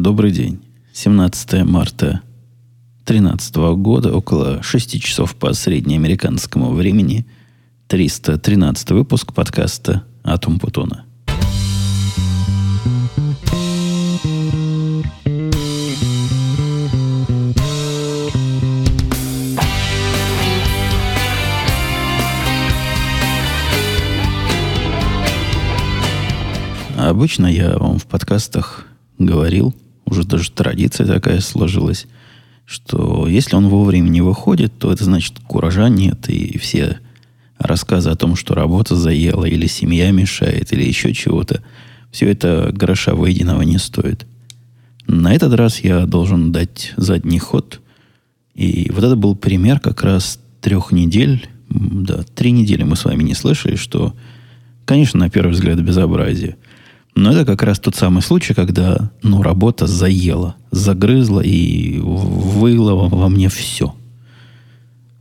Добрый день. 17 марта 2013 года, около 6 часов по среднеамериканскому времени, 313 выпуск подкаста «Атом Путона». Обычно я вам в подкастах говорил, уже даже традиция такая сложилась, что если он вовремя не выходит, то это значит куража нет, и все рассказы о том, что работа заела, или семья мешает, или еще чего-то, все это гроша выеденного не стоит. На этот раз я должен дать задний ход. И вот это был пример как раз трех недель, да, три недели мы с вами не слышали, что, конечно, на первый взгляд безобразие – но это как раз тот самый случай, когда ну, работа заела, загрызла и выла во мне все.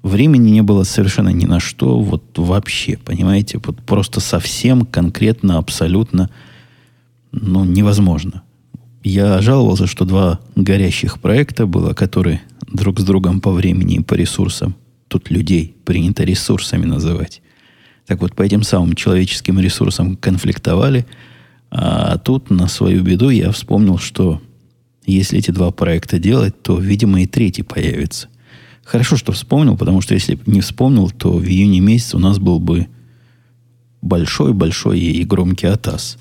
Времени не было совершенно ни на что, вот вообще, понимаете, вот просто совсем конкретно, абсолютно, ну, невозможно. Я жаловался, что два горящих проекта было, которые друг с другом по времени и по ресурсам, тут людей принято ресурсами называть. Так вот, по этим самым человеческим ресурсам конфликтовали – а тут, на свою беду, я вспомнил, что если эти два проекта делать, то, видимо, и третий появится. Хорошо, что вспомнил, потому что если не вспомнил, то в июне месяце у нас был бы большой-большой и громкий атас.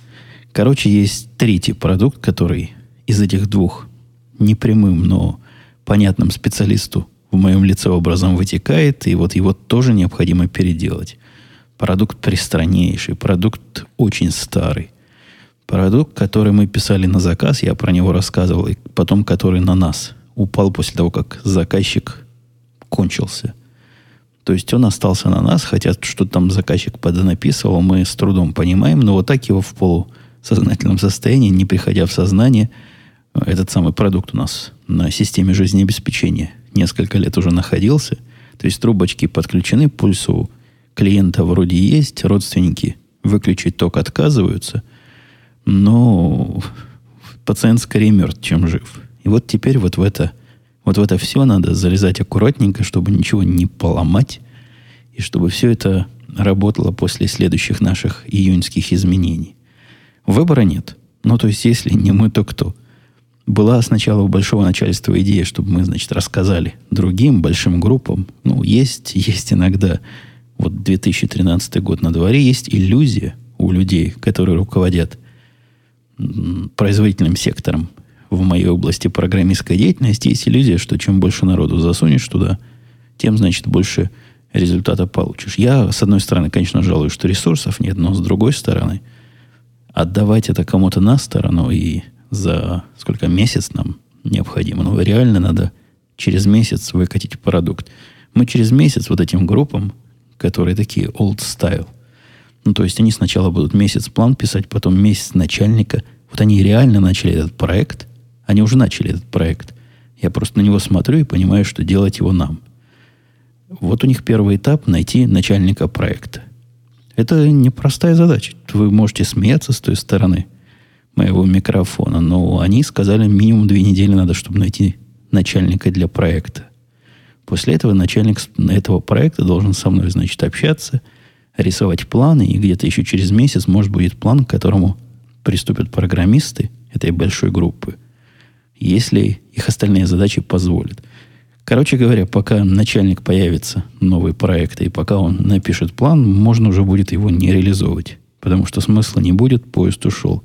Короче, есть третий продукт, который из этих двух непрямым, но понятным специалисту в моем лице образом вытекает, и вот его тоже необходимо переделать. Продукт пристраннейший, продукт очень старый. Продукт, который мы писали на заказ, я про него рассказывал, и потом который на нас упал после того, как заказчик кончился. То есть он остался на нас, хотя что там заказчик поднаписывал, мы с трудом понимаем, но вот так его в полусознательном состоянии, не приходя в сознание, этот самый продукт у нас на системе жизнеобеспечения несколько лет уже находился. То есть трубочки подключены, пульсу клиента вроде есть, родственники выключить ток отказываются – но пациент скорее мертв, чем жив. И вот теперь вот в это, вот в это все надо залезать аккуратненько, чтобы ничего не поломать, и чтобы все это работало после следующих наших июньских изменений. Выбора нет. Ну, то есть, если не мы, то кто? Была сначала у большого начальства идея, чтобы мы, значит, рассказали другим большим группам. Ну, есть, есть иногда, вот 2013 год на дворе, есть иллюзия у людей, которые руководят – производительным сектором в моей области программистской деятельности есть иллюзия, что чем больше народу засунешь туда, тем, значит, больше результата получишь. Я, с одной стороны, конечно, жалую, что ресурсов нет, но с другой стороны, отдавать это кому-то на сторону и за сколько месяц нам необходимо. Ну, реально надо через месяц выкатить продукт. Мы через месяц вот этим группам, которые такие old style, ну, то есть они сначала будут месяц план писать, потом месяц начальника. Вот они реально начали этот проект. Они уже начали этот проект. Я просто на него смотрю и понимаю, что делать его нам. Вот у них первый этап – найти начальника проекта. Это непростая задача. Вы можете смеяться с той стороны моего микрофона, но они сказали, минимум две недели надо, чтобы найти начальника для проекта. После этого начальник этого проекта должен со мной, значит, общаться – рисовать планы, и где-то еще через месяц, может, будет план, к которому приступят программисты этой большой группы, если их остальные задачи позволят. Короче говоря, пока начальник появится, новый проект, и пока он напишет план, можно уже будет его не реализовывать. Потому что смысла не будет, поезд ушел.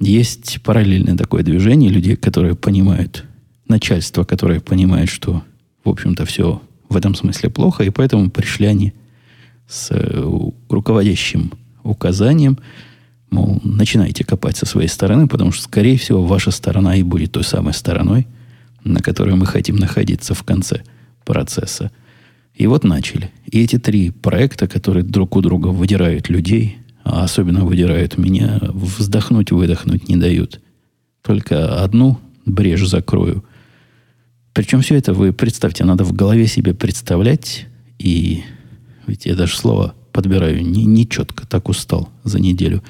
Есть параллельное такое движение людей, которые понимают, начальство, которое понимает, что, в общем-то, все в этом смысле плохо, и поэтому пришли они с э, руководящим указанием, мол, начинайте копать со своей стороны, потому что, скорее всего, ваша сторона и будет той самой стороной, на которой мы хотим находиться в конце процесса. И вот начали. И эти три проекта, которые друг у друга выдирают людей, а особенно выдирают меня, вздохнуть, выдохнуть не дают. Только одну брешь закрою. Причем все это вы представьте, надо в голове себе представлять и ведь я даже слово подбираю не, не четко, так устал за неделю.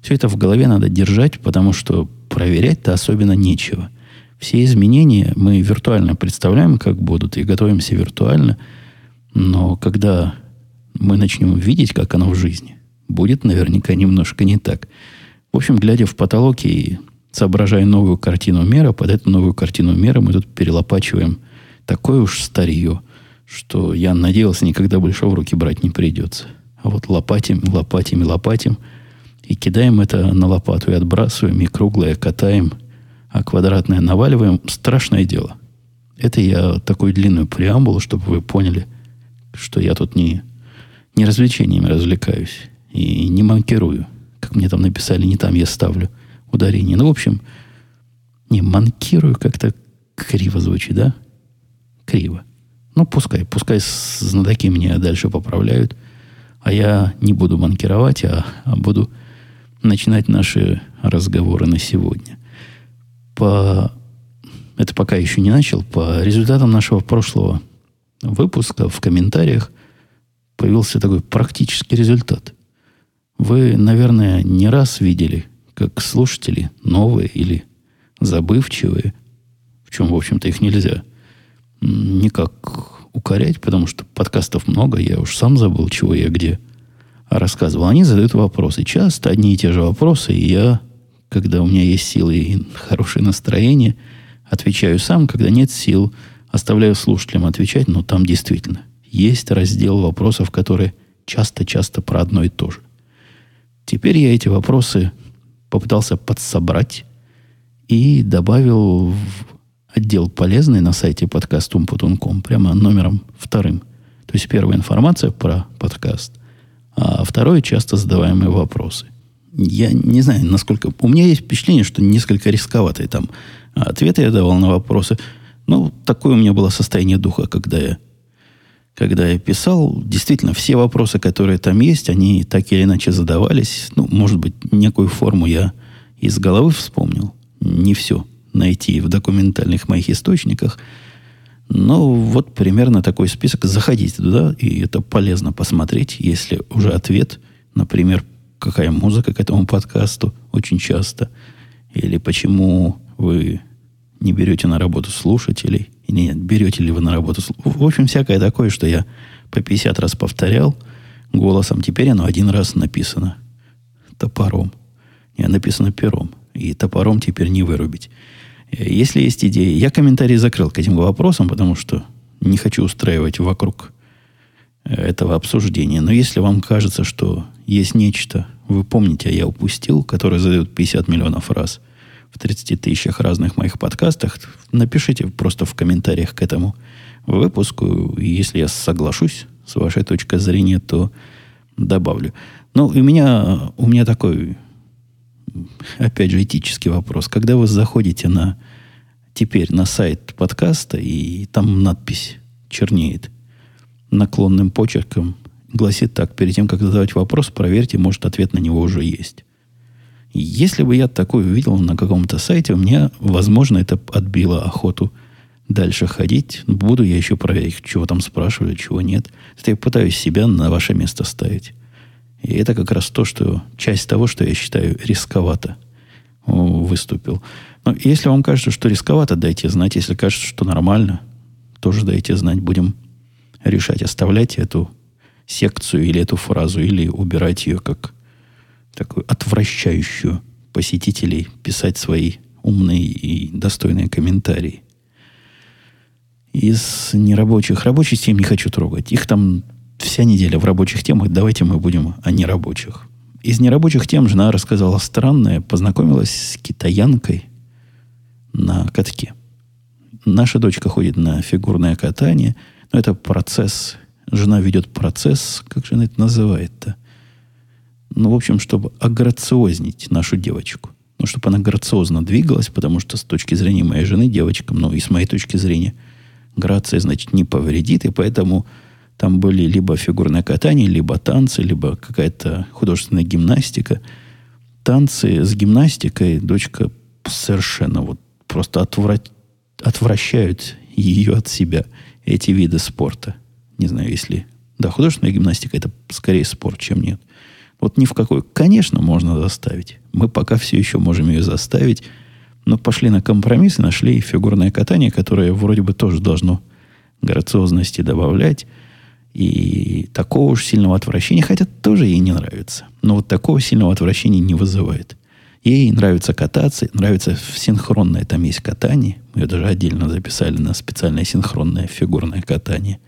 Все это в голове надо держать, потому что проверять-то особенно нечего. Все изменения мы виртуально представляем, как будут, и готовимся виртуально. Но когда мы начнем видеть, как оно в жизни, будет наверняка немножко не так. В общем, глядя в потолок и соображая новую картину мира, под эту новую картину мира мы тут перелопачиваем такое уж старье, что я надеялся, никогда больше в руки брать не придется. А вот лопатим, лопатим и лопатим, и кидаем это на лопату, и отбрасываем, и круглое катаем, а квадратное наваливаем. Страшное дело. Это я такую длинную преамбулу, чтобы вы поняли, что я тут не, не развлечениями развлекаюсь и не манкирую. Как мне там написали, не там я ставлю ударение. Ну, в общем, не манкирую как-то криво звучит, да? Криво. Ну, пускай, пускай знатоки меня дальше поправляют, а я не буду манкировать, а, а буду начинать наши разговоры на сегодня. По... Это пока еще не начал. По результатам нашего прошлого выпуска в комментариях появился такой практический результат. Вы, наверное, не раз видели, как слушатели, новые или забывчивые, в чем, в общем-то, их нельзя никак укорять, потому что подкастов много, я уж сам забыл, чего я где рассказывал. Они задают вопросы. Часто одни и те же вопросы, и я, когда у меня есть силы и хорошее настроение, отвечаю сам, когда нет сил, оставляю слушателям отвечать, но там действительно есть раздел вопросов, которые часто-часто про одно и то же. Теперь я эти вопросы попытался подсобрать и добавил в отдел полезный на сайте подкастумпутунком, прямо номером вторым. То есть первая информация про подкаст, а второе часто задаваемые вопросы. Я не знаю, насколько... У меня есть впечатление, что несколько рисковатые там ответы я давал на вопросы. Ну, такое у меня было состояние духа, когда я, когда я писал. Действительно, все вопросы, которые там есть, они так или иначе задавались. Ну, может быть, некую форму я из головы вспомнил. Не все найти в документальных моих источниках. Но вот примерно такой список. Заходите туда, и это полезно посмотреть, если уже ответ, например, какая музыка к этому подкасту очень часто, или почему вы не берете на работу слушателей, или нет, берете ли вы на работу В общем, всякое такое, что я по 50 раз повторял голосом. Теперь оно один раз написано топором. Не, написано пером. И топором теперь не вырубить. Если есть идеи, я комментарий закрыл к этим вопросам, потому что не хочу устраивать вокруг э, этого обсуждения. Но если вам кажется, что есть нечто, вы помните, а я упустил, которое задают 50 миллионов раз в 30 тысячах разных моих подкастах, напишите просто в комментариях к этому выпуску. И если я соглашусь с вашей точкой зрения, то добавлю. Ну, у меня, у меня такой опять же, этический вопрос. Когда вы заходите на теперь на сайт подкаста, и там надпись чернеет наклонным почерком, гласит так, перед тем, как задавать вопрос, проверьте, может, ответ на него уже есть. Если бы я такое увидел на каком-то сайте, у меня, возможно, это отбило охоту дальше ходить. Буду я еще проверять, чего там спрашивали, чего нет. Это я пытаюсь себя на ваше место ставить. И это как раз то, что часть того, что я считаю рисковато выступил. Но если вам кажется, что рисковато, дайте знать. Если кажется, что нормально, тоже дайте знать. Будем решать, оставлять эту секцию или эту фразу, или убирать ее как такую отвращающую посетителей писать свои умные и достойные комментарии. Из нерабочих, рабочих тем не хочу трогать. Их там вся неделя в рабочих темах. Давайте мы будем о нерабочих. Из нерабочих тем жена рассказала странное. Познакомилась с китаянкой на катке. Наша дочка ходит на фигурное катание. Но это процесс. Жена ведет процесс. Как же она это называет-то? Ну, в общем, чтобы ограциознить нашу девочку. Ну, чтобы она грациозно двигалась, потому что с точки зрения моей жены, девочкам, ну, и с моей точки зрения, грация, значит, не повредит, и поэтому там были либо фигурное катание, либо танцы, либо какая-то художественная гимнастика. Танцы с гимнастикой дочка совершенно вот просто отврат... отвращают ее от себя, эти виды спорта. Не знаю, если... Да, художественная гимнастика это скорее спорт, чем нет. Вот ни в какой. Конечно, можно заставить. Мы пока все еще можем ее заставить. Но пошли на компромисс и нашли фигурное катание, которое вроде бы тоже должно грациозности добавлять. И такого уж сильного отвращения, хотя тоже ей не нравится. Но вот такого сильного отвращения не вызывает. Ей нравится кататься, нравится синхронное там есть катание. Мы ее даже отдельно записали на специальное синхронное фигурное катание.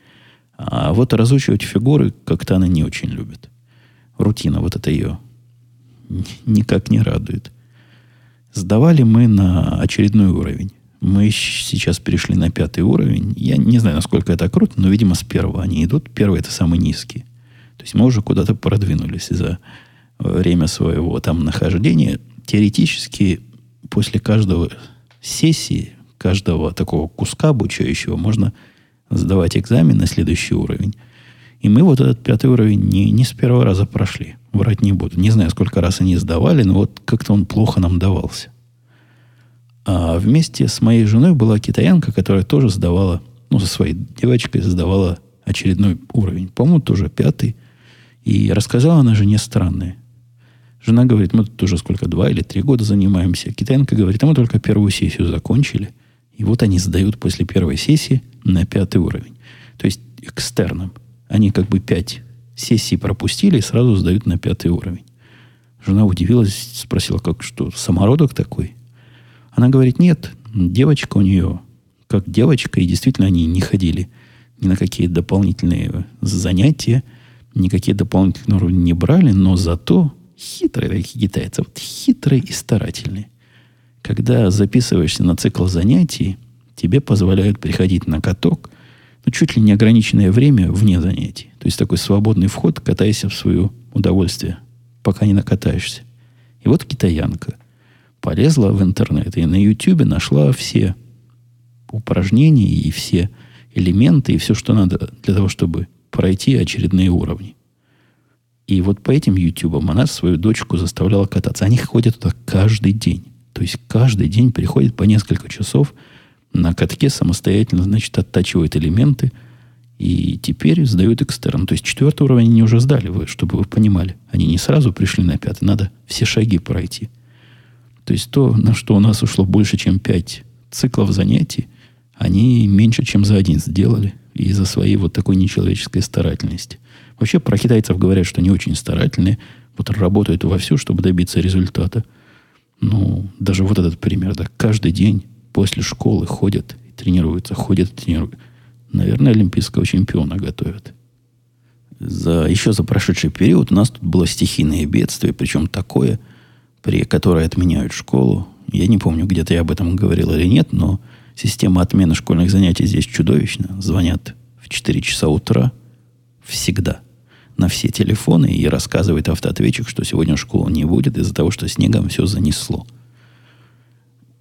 А вот разучивать фигуры как-то она не очень любит. Рутина вот это ее никак не радует. Сдавали мы на очередной уровень. Мы сейчас перешли на пятый уровень. Я не знаю, насколько это круто, но, видимо, с первого они идут. Первый это самый низкий. То есть мы уже куда-то продвинулись за время своего там нахождения. Теоретически после каждого сессии, каждого такого куска обучающего можно сдавать экзамен на следующий уровень. И мы вот этот пятый уровень не, не с первого раза прошли. Врать не буду. Не знаю, сколько раз они сдавали, но вот как-то он плохо нам давался. А вместе с моей женой была китаянка, которая тоже сдавала, ну, со своей девочкой сдавала очередной уровень. По-моему, тоже пятый. И рассказала она жене странное. Жена говорит, мы тут уже сколько, два или три года занимаемся. Китаянка говорит, а мы только первую сессию закончили. И вот они сдают после первой сессии на пятый уровень. То есть экстерном. Они как бы пять сессий пропустили и сразу сдают на пятый уровень. Жена удивилась, спросила, как что, самородок такой? Она говорит, нет, девочка у нее как девочка, и действительно они не ходили ни на какие дополнительные занятия, никакие дополнительные уровни не брали, но зато хитрые такие китайцы, вот хитрые и старательные. Когда записываешься на цикл занятий, тебе позволяют приходить на каток, ну, чуть ли не ограниченное время вне занятий. То есть такой свободный вход, катайся в свое удовольствие, пока не накатаешься. И вот китаянка полезла в интернет и на YouTube нашла все упражнения и все элементы, и все, что надо для того, чтобы пройти очередные уровни. И вот по этим ютубам она свою дочку заставляла кататься. Они ходят туда каждый день. То есть каждый день приходит по несколько часов на катке самостоятельно, значит, оттачивают элементы и теперь сдают экстерн. То есть четвертый уровень они уже сдали, вы, чтобы вы понимали. Они не сразу пришли на пятый, надо все шаги пройти. То есть то, на что у нас ушло больше, чем пять циклов занятий, они меньше, чем за один сделали из-за своей вот такой нечеловеческой старательности. Вообще про китайцев говорят, что они очень старательные, вот работают вовсю, чтобы добиться результата. Ну, даже вот этот пример, да, каждый день после школы ходят и тренируются, ходят и тренируются. Наверное, олимпийского чемпиона готовят. За, еще за прошедший период у нас тут было стихийное бедствие, причем такое – при которой отменяют школу. Я не помню, где-то я об этом говорил или нет, но система отмены школьных занятий здесь чудовищна. Звонят в 4 часа утра всегда на все телефоны и рассказывает автоответчик, что сегодня школы не будет из-за того, что снегом все занесло.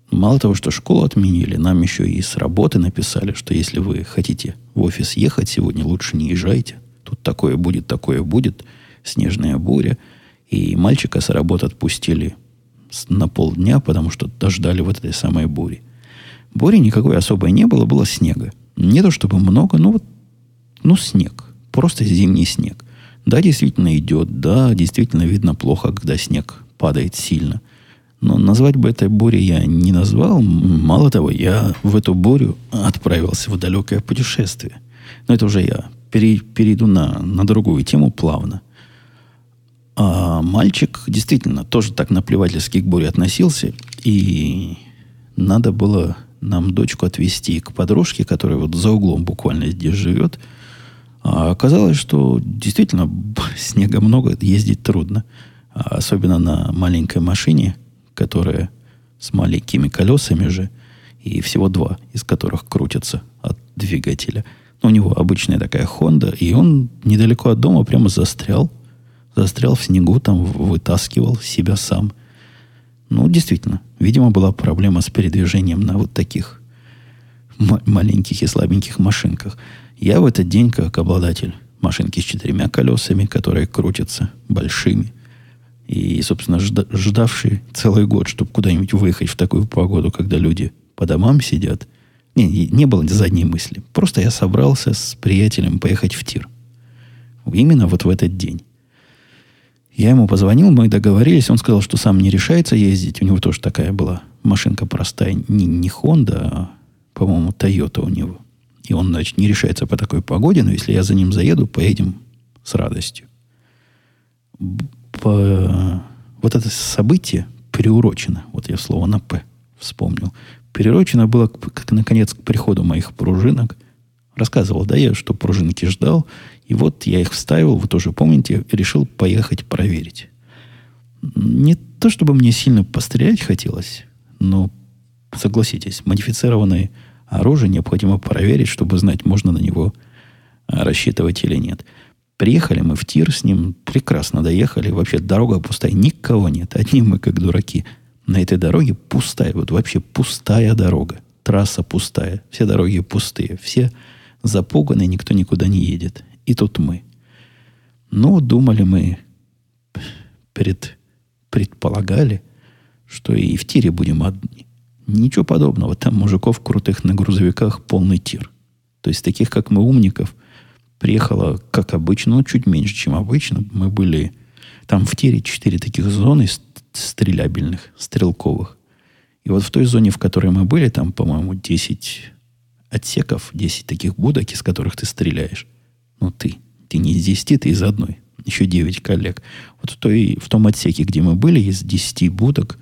Мало того, что школу отменили, нам еще и с работы написали, что если вы хотите в офис ехать сегодня, лучше не езжайте. Тут такое будет, такое будет, снежная буря – и мальчика с работы отпустили на полдня, потому что дождали вот этой самой бури. Бури никакой особой не было, было снега. Не то чтобы много, но вот, ну, снег. Просто зимний снег. Да, действительно идет, да, действительно видно плохо, когда снег падает сильно. Но назвать бы этой бурей я не назвал. Мало того, я в эту бурю отправился в далекое путешествие. Но это уже я перейду на, на другую тему плавно. Мальчик действительно тоже так наплевательски к буре относился. И надо было нам дочку отвезти к подружке, которая вот за углом буквально здесь живет. А оказалось, что действительно снега много, ездить трудно. А особенно на маленькой машине, которая с маленькими колесами же, и всего два, из которых крутятся от двигателя. Но у него обычная такая Honda, и он недалеко от дома прямо застрял застрял в снегу, там вытаскивал себя сам. Ну, действительно, видимо, была проблема с передвижением на вот таких маленьких и слабеньких машинках. Я в этот день, как обладатель машинки с четырьмя колесами, которые крутятся большими, и, собственно, жда- ждавший целый год, чтобы куда-нибудь выехать в такую погоду, когда люди по домам сидят, не, не было задней мысли. Просто я собрался с приятелем поехать в тир. Именно вот в этот день. Я ему позвонил, мы договорились, он сказал, что сам не решается ездить. У него тоже такая была машинка простая, не, не Honda, а, по-моему, Toyota у него. И он, значит, не решается по такой погоде, но если я за ним заеду, поедем с радостью. По... Вот это событие приурочено, вот я слово на «п» вспомнил, приурочено было, как, наконец, к приходу моих пружинок. Рассказывал, да, я, что пружинки ждал, и вот я их вставил, вы тоже помните, решил поехать проверить. Не то, чтобы мне сильно пострелять хотелось, но, согласитесь, модифицированное оружие необходимо проверить, чтобы знать, можно на него а, рассчитывать или нет. Приехали мы в тир с ним, прекрасно доехали. Вообще дорога пустая, никого нет. Одни мы как дураки. На этой дороге пустая, вот вообще пустая дорога. Трасса пустая, все дороги пустые, все запуганы, никто никуда не едет. И тут мы. Ну, думали мы, перед, предполагали, что и в тире будем одни. Ничего подобного. Там мужиков крутых на грузовиках полный тир. То есть таких, как мы, умников, приехало, как обычно, но чуть меньше, чем обычно. Мы были... Там в тире четыре таких зоны стрелябельных, стрелковых. И вот в той зоне, в которой мы были, там, по-моему, 10 отсеков, 10 таких будок, из которых ты стреляешь. Ну, ты. Ты не из 10, ты из одной. Еще 9 коллег. Вот в, той, в том отсеке, где мы были, из 10 будок,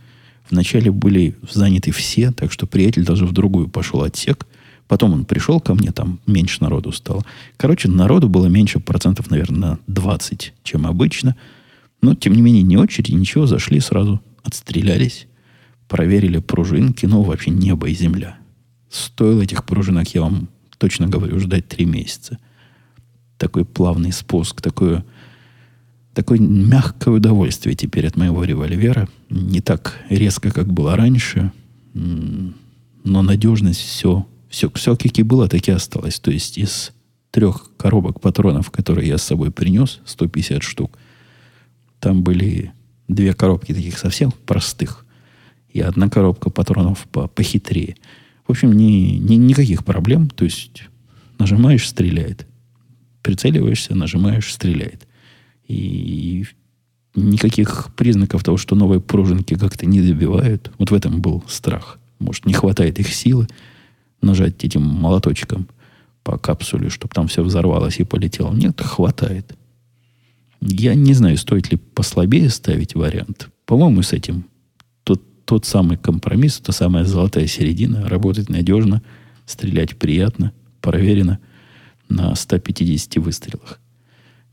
вначале были заняты все, так что приятель даже в другую пошел отсек. Потом он пришел ко мне, там меньше народу стало. Короче, народу было меньше процентов, наверное, на 20, чем обычно – но, тем не менее, не очередь, ничего, зашли сразу, отстрелялись, проверили пружинки, ну, вообще небо и земля. Стоило этих пружинок, я вам точно говорю, ждать три месяца. Такой плавный спуск, такое, такое мягкое удовольствие теперь от моего револьвера. Не так резко, как было раньше, но надежность все, все, все как и было, так и осталось. То есть из трех коробок патронов, которые я с собой принес, 150 штук – там были две коробки таких совсем простых и одна коробка патронов по, похитрее. В общем, ни, ни, никаких проблем. То есть нажимаешь, стреляет. Прицеливаешься, нажимаешь, стреляет. И никаких признаков того, что новые пружинки как-то не добивают. Вот в этом был страх. Может, не хватает их силы нажать этим молоточком по капсуле, чтобы там все взорвалось и полетело. Нет, хватает. Я не знаю, стоит ли послабее ставить вариант. По-моему, с этим тот, тот самый компромисс, та самая золотая середина, работает надежно, стрелять приятно, проверено на 150 выстрелах.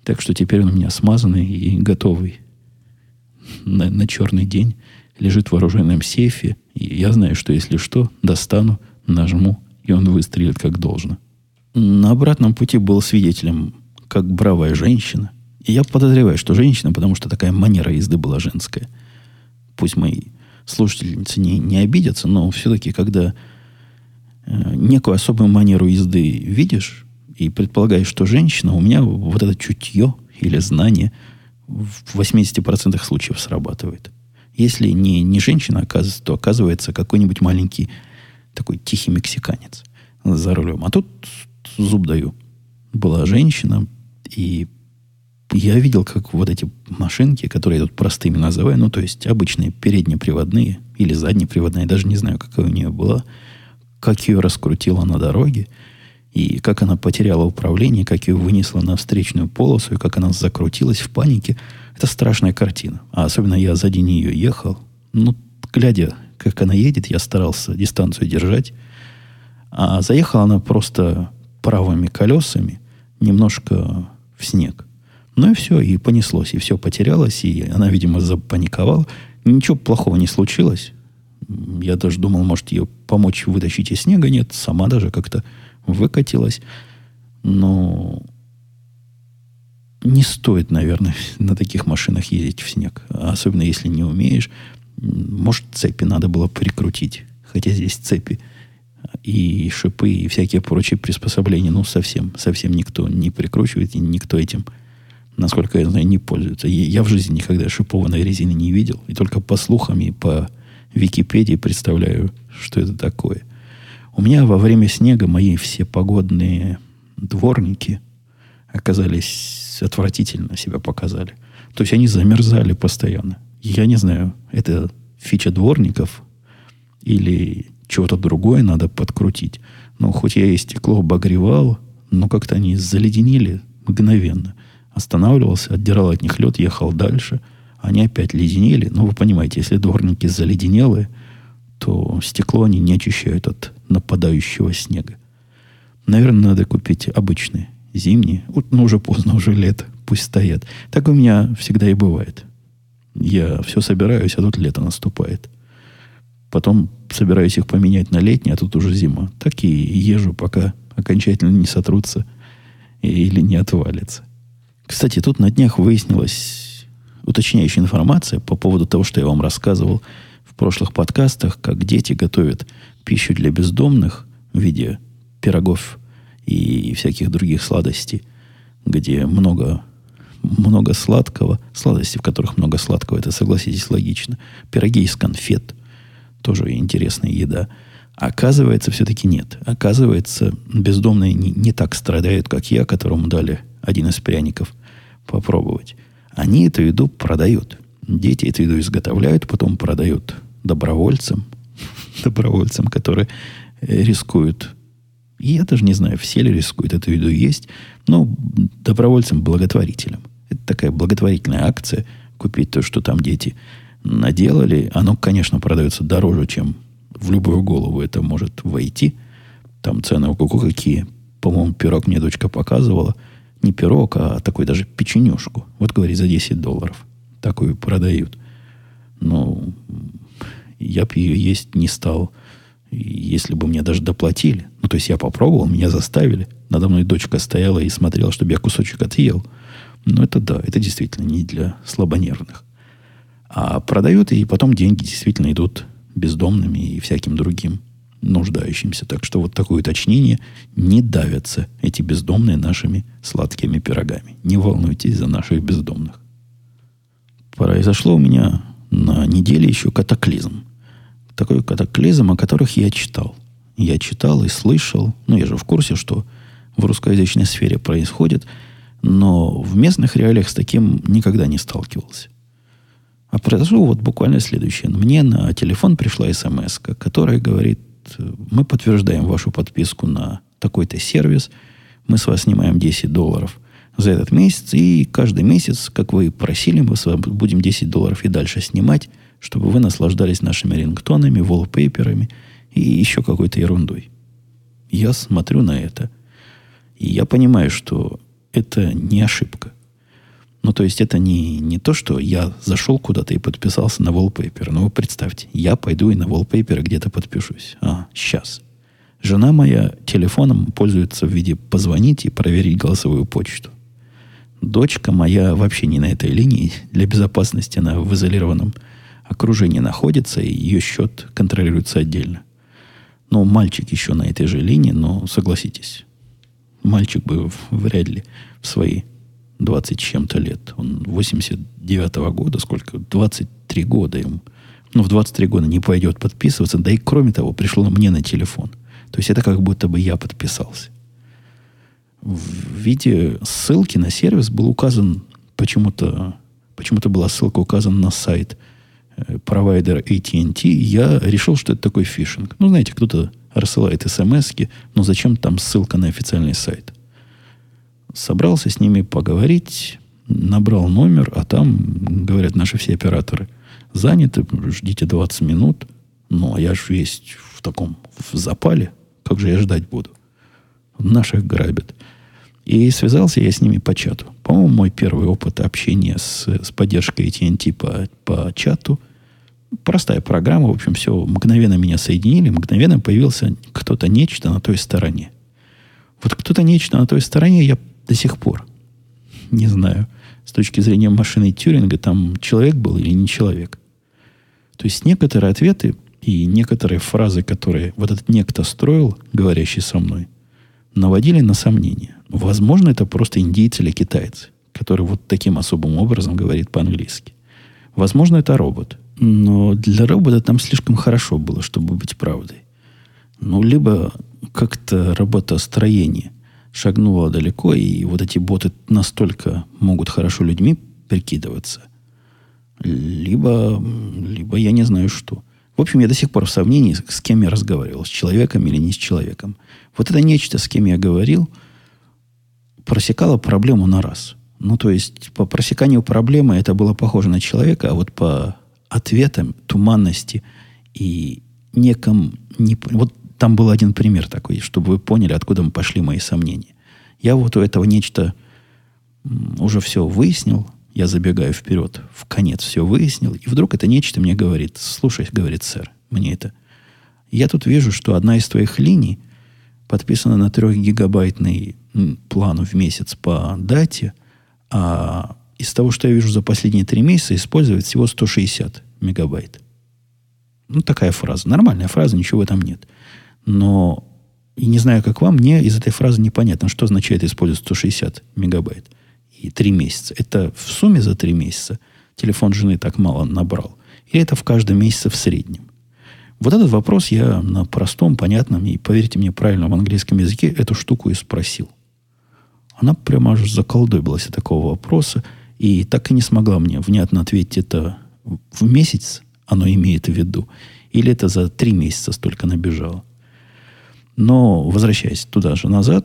Так что теперь он у меня смазанный и готовый на, на черный день. Лежит в вооруженном сейфе. И я знаю, что если что, достану, нажму, и он выстрелит как должно. На обратном пути был свидетелем, как бравая женщина – и я подозреваю, что женщина, потому что такая манера езды была женская. Пусть мои слушательницы не, не обидятся, но все-таки, когда э, некую особую манеру езды видишь и предполагаешь, что женщина, у меня вот это чутье или знание в 80% случаев срабатывает. Если не, не женщина оказывается, то оказывается какой-нибудь маленький такой тихий мексиканец за рулем. А тут зуб даю. Была женщина, и я видел, как вот эти машинки, которые я тут простыми называю, ну, то есть обычные переднеприводные или заднеприводные, даже не знаю, какая у нее была, как ее раскрутила на дороге, и как она потеряла управление, как ее вынесла на встречную полосу, и как она закрутилась в панике. Это страшная картина. А особенно я сзади нее ехал. Ну, глядя, как она едет, я старался дистанцию держать. А заехала она просто правыми колесами немножко в снег. Ну и все, и понеслось, и все потерялось, и она, видимо, запаниковала. Ничего плохого не случилось. Я даже думал, может, ее помочь вытащить из снега. Нет, сама даже как-то выкатилась. Но не стоит, наверное, на таких машинах ездить в снег. Особенно если не умеешь. Может, цепи надо было прикрутить. Хотя здесь цепи и шипы, и всякие прочие приспособления, ну, совсем, совсем никто не прикручивает, и никто этим насколько я знаю, не пользуются. Я в жизни никогда шипованной резины не видел. И только по слухам и по Википедии представляю, что это такое. У меня во время снега мои все погодные дворники оказались отвратительно себя показали. То есть они замерзали постоянно. Я не знаю, это фича дворников или чего-то другое надо подкрутить. Но хоть я и стекло обогревал, но как-то они заледенели мгновенно. Останавливался, отдирал от них лед, ехал дальше. Они опять леденели. Ну, вы понимаете, если дворники заледенелые, то стекло они не очищают от нападающего снега. Наверное, надо купить обычные, зимние. Вот, ну, уже поздно, уже лето. Пусть стоят. Так у меня всегда и бывает. Я все собираюсь, а тут лето наступает. Потом собираюсь их поменять на летние, а тут уже зима. Так и езжу, пока окончательно не сотрутся или не отвалится. Кстати, тут на днях выяснилась уточняющая информация по поводу того, что я вам рассказывал в прошлых подкастах, как дети готовят пищу для бездомных в виде пирогов и всяких других сладостей, где много, много сладкого, сладостей, в которых много сладкого, это, согласитесь, логично. Пироги из конфет, тоже интересная еда. Оказывается, все-таки нет. Оказывается, бездомные не, не так страдают, как я, которому дали один из пряников попробовать. Они эту еду продают. Дети эту еду изготовляют, потом продают добровольцам, добровольцам, которые рискуют. И я даже не знаю, все ли рискуют эту еду есть, но добровольцам-благотворителям. Это такая благотворительная акция, купить то, что там дети наделали. Оно, конечно, продается дороже, чем в любую голову это может войти. Там цены у куку какие. По-моему, пирог мне дочка показывала. Не пирог, а такой даже печенюшку. Вот, говорит, за 10 долларов. Такую продают. Но я бы ее есть не стал, если бы мне даже доплатили. Ну, то есть я попробовал, меня заставили. Надо мной дочка стояла и смотрела, чтобы я кусочек отъел. Но это да, это действительно не для слабонервных. А продают, и потом деньги действительно идут бездомными и всяким другим нуждающимся. Так что вот такое уточнение. Не давятся эти бездомные нашими сладкими пирогами. Не волнуйтесь за наших бездомных. Произошло у меня на неделе еще катаклизм. Такой катаклизм, о которых я читал. Я читал и слышал, ну я же в курсе, что в русскоязычной сфере происходит, но в местных реалиях с таким никогда не сталкивался. А произошло вот буквально следующее. Мне на телефон пришла смс, которая говорит, мы подтверждаем вашу подписку на такой-то сервис, мы с вас снимаем 10 долларов за этот месяц, и каждый месяц, как вы просили, мы с вами будем 10 долларов и дальше снимать, чтобы вы наслаждались нашими рингтонами, воллпейперами и еще какой-то ерундой. Я смотрю на это, и я понимаю, что это не ошибка. Ну, то есть это не, не то, что я зашел куда-то и подписался на wallpaper. Ну, вы представьте, я пойду и на wallpaper где-то подпишусь. А, сейчас. Жена моя телефоном пользуется в виде позвонить и проверить голосовую почту. Дочка моя вообще не на этой линии. Для безопасности она в изолированном окружении находится, и ее счет контролируется отдельно. Ну, мальчик еще на этой же линии, но согласитесь, мальчик бы вряд ли в свои 20 чем-то лет. Он 89-го года, сколько? 23 года ему. Ну, в 23 года не пойдет подписываться. Да и кроме того, пришло мне на телефон. То есть это как будто бы я подписался. В виде ссылки на сервис был указан почему-то почему-то была ссылка указана на сайт провайдера AT&T. Я решил, что это такой фишинг. Ну, знаете, кто-то рассылает смс но зачем там ссылка на официальный сайт? собрался с ними поговорить, набрал номер, а там, говорят наши все операторы, заняты, ждите 20 минут. Ну, а я же весь в таком, в запале. Как же я ждать буду? Наших грабят. И связался я с ними по чату. По-моему, мой первый опыт общения с, с поддержкой AT&T по, по чату. Простая программа, в общем, все. Мгновенно меня соединили, мгновенно появился кто-то нечто на той стороне. Вот кто-то нечто на той стороне, я до сих пор. Не знаю, с точки зрения машины Тюринга, там человек был или не человек. То есть некоторые ответы и некоторые фразы, которые вот этот некто строил, говорящий со мной, наводили на сомнение. Возможно, это просто индейцы или китайцы, который вот таким особым образом говорит по-английски. Возможно, это робот. Но для робота там слишком хорошо было, чтобы быть правдой. Ну, либо как-то работостроение шагнула далеко, и вот эти боты настолько могут хорошо людьми прикидываться, либо, либо я не знаю что. В общем, я до сих пор в сомнении, с кем я разговаривал, с человеком или не с человеком. Вот это нечто, с кем я говорил, просекало проблему на раз. Ну, то есть, по просеканию проблемы это было похоже на человека, а вот по ответам, туманности и неком... Не, вот там был один пример такой, чтобы вы поняли, откуда пошли мои сомнения. Я вот у этого нечто уже все выяснил, я забегаю вперед, в конец все выяснил, и вдруг это нечто мне говорит, слушай, говорит сэр, мне это. Я тут вижу, что одна из твоих линий подписана на 3-гигабайтный план в месяц по дате, а из того, что я вижу за последние три месяца, использует всего 160 мегабайт. Ну, такая фраза. Нормальная фраза, ничего в этом нет. Но, и не знаю, как вам, мне из этой фразы непонятно, что означает использовать 160 мегабайт и три месяца. Это в сумме за три месяца телефон жены так мало набрал? Или это в каждом месяце в среднем? Вот этот вопрос я на простом, понятном и, поверьте мне, правильном английском языке эту штуку и спросил. Она прямо аж заколдобилась от такого вопроса и так и не смогла мне внятно ответить, это в месяц оно имеет в виду, или это за три месяца столько набежало. Но, возвращаясь туда же назад,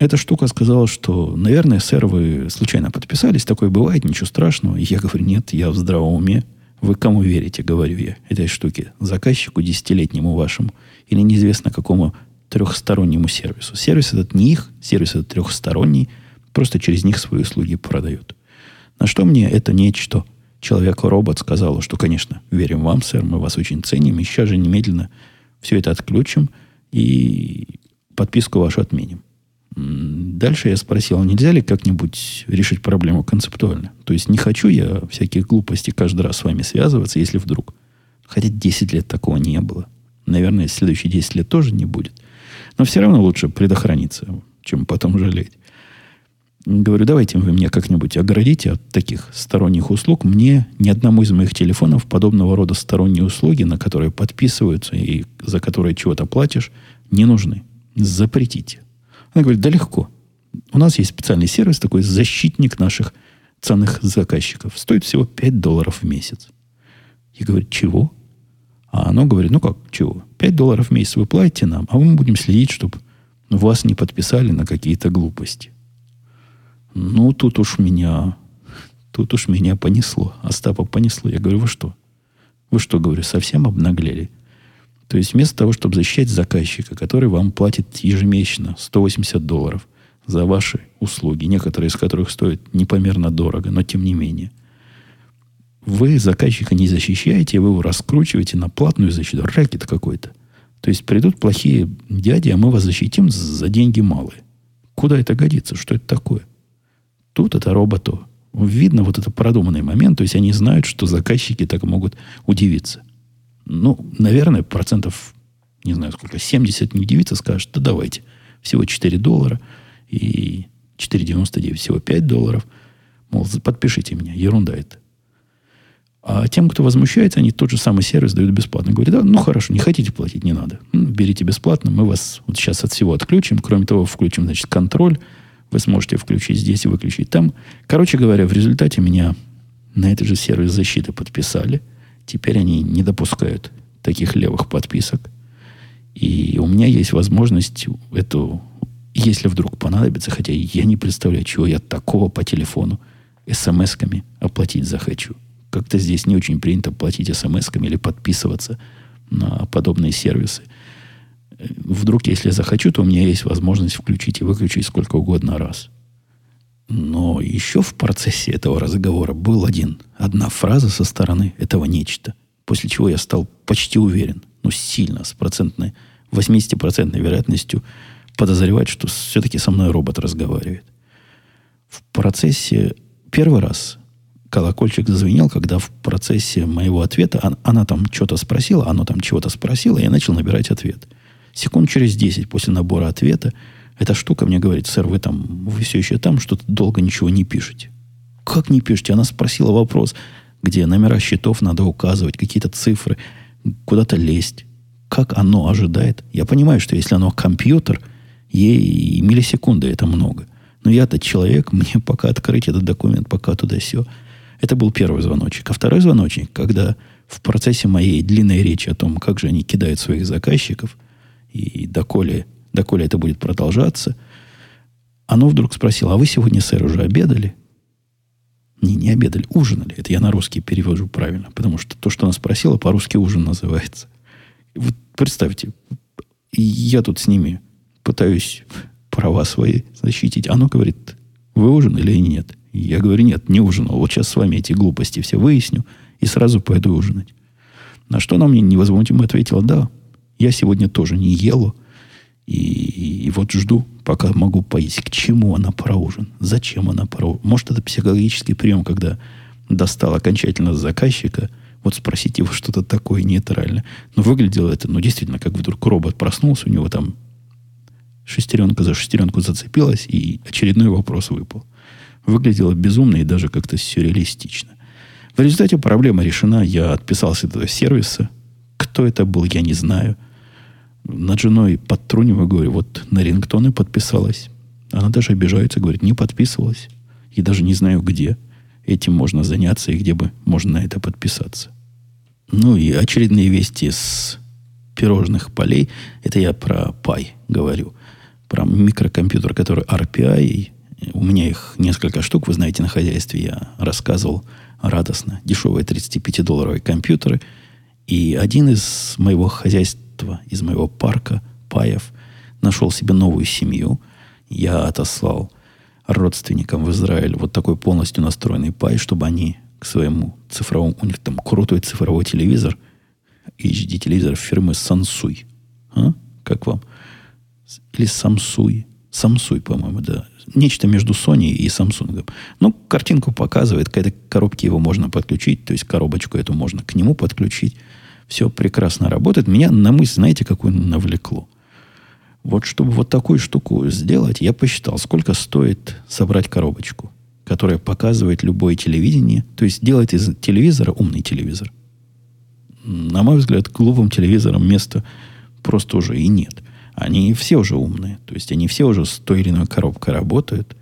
эта штука сказала, что, наверное, сэр, вы случайно подписались, такое бывает, ничего страшного. Я говорю, нет, я в здравом уме. Вы кому верите, говорю я, этой штуке? Заказчику десятилетнему вашему или неизвестно какому трехстороннему сервису. Сервис этот не их, сервис этот трехсторонний, просто через них свои услуги продают. На что мне это нечто? Человек-робот сказал, что, конечно, верим вам, сэр, мы вас очень ценим, и сейчас же немедленно все это отключим и подписку вашу отменим. Дальше я спросил, нельзя ли как-нибудь решить проблему концептуально? То есть не хочу я всяких глупостей каждый раз с вами связываться, если вдруг. Хотя 10 лет такого не было. Наверное, следующие 10 лет тоже не будет. Но все равно лучше предохраниться, чем потом жалеть. Говорю, давайте вы меня как-нибудь оградите от таких сторонних услуг. Мне ни одному из моих телефонов подобного рода сторонние услуги, на которые подписываются и за которые чего-то платишь, не нужны. Запретите. Она говорит, да легко. У нас есть специальный сервис, такой защитник наших ценных заказчиков. Стоит всего 5 долларов в месяц. Я говорю, чего? А оно говорит, ну как, чего? 5 долларов в месяц вы платите нам, а мы будем следить, чтобы вас не подписали на какие-то глупости. Ну, тут уж меня, тут уж меня понесло. Остапа понесло. Я говорю, вы что? Вы что, говорю, совсем обнаглели? То есть вместо того, чтобы защищать заказчика, который вам платит ежемесячно 180 долларов за ваши услуги, некоторые из которых стоят непомерно дорого, но тем не менее, вы заказчика не защищаете, вы его раскручиваете на платную защиту. Рэкет какой-то. То есть придут плохие дяди, а мы вас защитим за деньги малые. Куда это годится? Что это такое? Тут это роботу. Видно вот это продуманный момент. То есть они знают, что заказчики так могут удивиться ну, наверное, процентов, не знаю сколько, 70 не удивится, скажет, да давайте, всего 4 доллара и 4,99, всего 5 долларов. Мол, подпишите меня, ерунда это. А тем, кто возмущается, они тот же самый сервис дают бесплатно. Говорят, да, ну хорошо, не хотите платить, не надо. Ну, берите бесплатно, мы вас вот сейчас от всего отключим. Кроме того, включим, значит, контроль. Вы сможете включить здесь и выключить там. Короче говоря, в результате меня на этот же сервис защиты подписали – Теперь они не допускают таких левых подписок. И у меня есть возможность эту, если вдруг понадобится, хотя я не представляю, чего я такого по телефону смс-ками оплатить захочу. Как-то здесь не очень принято платить смс-ками или подписываться на подобные сервисы. Вдруг, если я захочу, то у меня есть возможность включить и выключить сколько угодно раз. Но еще в процессе этого разговора был один, одна фраза со стороны этого нечто, после чего я стал почти уверен, ну сильно, с процентной, 80% вероятностью подозревать, что все-таки со мной робот разговаривает. В процессе первый раз колокольчик зазвенел, когда в процессе моего ответа она, она там что-то спросила, оно там чего-то спросило, и я начал набирать ответ. Секунд через 10 после набора ответа эта штука мне говорит, сэр, вы там, вы все еще там, что-то долго ничего не пишете. Как не пишете? Она спросила вопрос, где номера счетов надо указывать, какие-то цифры, куда-то лезть. Как оно ожидает? Я понимаю, что если оно компьютер, ей миллисекунды это много. Но я-то человек, мне пока открыть этот документ, пока туда все. Это был первый звоночек. А второй звоночек, когда в процессе моей длинной речи о том, как же они кидают своих заказчиков, и доколе, доколе это будет продолжаться, оно вдруг спросило, а вы сегодня, сэр, уже обедали? Не, не обедали, ужинали. Это я на русский перевожу правильно, потому что то, что она спросила, по-русски ужин называется. Вот представьте, я тут с ними пытаюсь права свои защитить. Оно говорит, вы ужинали или нет? Я говорю, нет, не ужинал. Вот сейчас с вами эти глупости все выясню и сразу пойду ужинать. На что она мне невозмутимо ответила, да, я сегодня тоже не ела, и, и вот жду, пока могу поесть. К чему она про ужин? Зачем она про ужин? Может, это психологический прием, когда достал окончательно заказчика, вот спросить его что-то такое нейтральное. Но выглядело это, ну, действительно, как вдруг робот проснулся, у него там шестеренка за шестеренку зацепилась, и очередной вопрос выпал. Выглядело безумно и даже как-то сюрреалистично. В результате проблема решена. Я отписался от этого сервиса. Кто это был, я не знаю над женой подтруниваю, говорю, вот на рингтоны подписалась. Она даже обижается, говорит, не подписывалась. И даже не знаю, где этим можно заняться и где бы можно на это подписаться. Ну и очередные вести с пирожных полей. Это я про Пай говорю. Про микрокомпьютер, который RPI. У меня их несколько штук, вы знаете, на хозяйстве я рассказывал радостно. Дешевые 35-долларовые компьютеры. И один из моего хозяйства из моего парка паев, нашел себе новую семью. Я отослал родственникам в Израиль вот такой полностью настроенный пай, чтобы они к своему цифровому... У них там крутой цифровой телевизор, HD-телевизор фирмы Sansui. А? Как вам? Или Samsui. Samsui, по-моему, да. Нечто между Sony и Samsung. Ну, картинку показывает, к этой коробке его можно подключить, то есть коробочку эту можно к нему подключить все прекрасно работает. Меня на мысль, знаете, какую навлекло? Вот чтобы вот такую штуку сделать, я посчитал, сколько стоит собрать коробочку, которая показывает любое телевидение, то есть делает из телевизора умный телевизор. На мой взгляд, глупым телевизором места просто уже и нет. Они все уже умные. То есть они все уже с той или иной коробкой работают.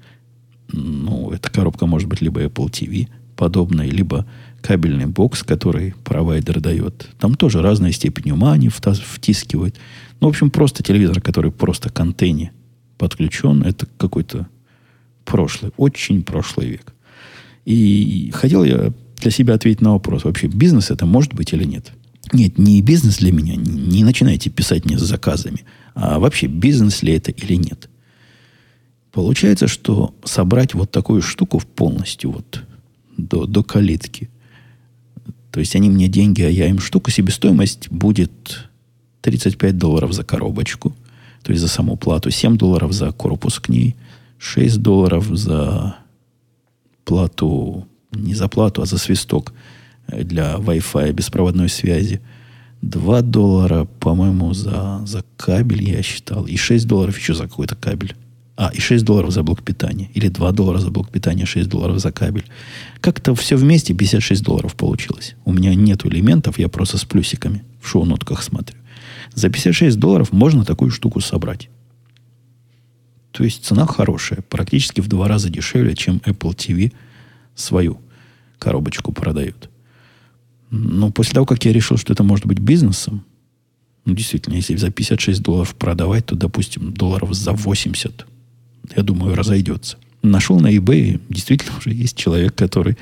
Ну, эта коробка может быть либо Apple TV подобная, либо кабельный бокс, который провайдер дает. Там тоже разная степень ума они втискивают. Ну, в общем, просто телевизор, который просто к антенне подключен, это какой-то прошлый, очень прошлый век. И хотел я для себя ответить на вопрос, вообще бизнес это может быть или нет? Нет, не бизнес для меня, не начинайте писать мне с заказами, а вообще бизнес ли это или нет. Получается, что собрать вот такую штуку полностью вот до, до калитки то есть они мне деньги, а я им штуку. Себестоимость будет 35 долларов за коробочку. То есть за саму плату. 7 долларов за корпус к ней. 6 долларов за плату, не за плату, а за свисток для Wi-Fi беспроводной связи. 2 доллара, по-моему, за, за кабель я считал. И 6 долларов еще за какой-то кабель. А, и 6 долларов за блок питания. Или 2 доллара за блок питания, 6 долларов за кабель. Как-то все вместе 56 долларов получилось. У меня нет элементов, я просто с плюсиками в шоу-нотках смотрю. За 56 долларов можно такую штуку собрать. То есть цена хорошая. Практически в два раза дешевле, чем Apple TV свою коробочку продают. Но после того, как я решил, что это может быть бизнесом, ну, действительно, если за 56 долларов продавать, то, допустим, долларов за 80 я думаю, разойдется. Нашел на eBay, действительно уже есть человек, который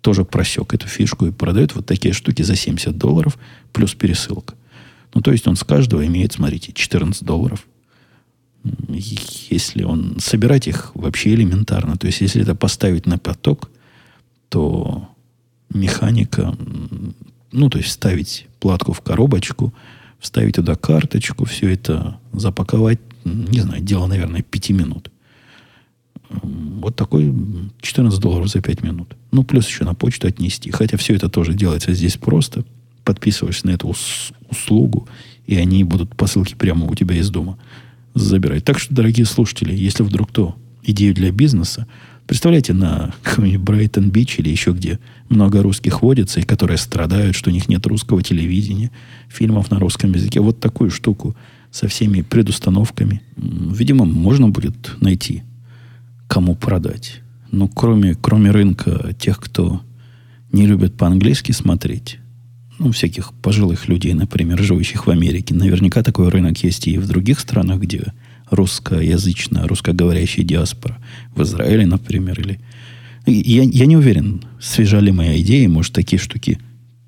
тоже просек эту фишку и продает вот такие штуки за 70 долларов плюс пересылка. Ну, то есть он с каждого имеет, смотрите, 14 долларов. Если он... Собирать их вообще элементарно. То есть, если это поставить на поток, то механика... Ну, то есть, вставить платку в коробочку, вставить туда карточку, все это запаковать, не знаю, дело, наверное, 5 минут. Вот такой 14 долларов за 5 минут. Ну, плюс еще на почту отнести. Хотя все это тоже делается здесь просто. Подписываешься на эту ус- услугу, и они будут посылки прямо у тебя из дома забирать. Так что, дорогие слушатели, если вдруг кто идею для бизнеса, представляете, на Брайтон-Бич или еще где много русских водится, и которые страдают, что у них нет русского телевидения, фильмов на русском языке. Вот такую штуку со всеми предустановками, видимо, можно будет найти кому продать. Ну, кроме, кроме рынка тех, кто не любит по-английски смотреть, ну, всяких пожилых людей, например, живущих в Америке. Наверняка такой рынок есть и в других странах, где русскоязычная, русскоговорящая диаспора. В Израиле, например, или... Я, я не уверен, свежа ли моя идея, может, такие штуки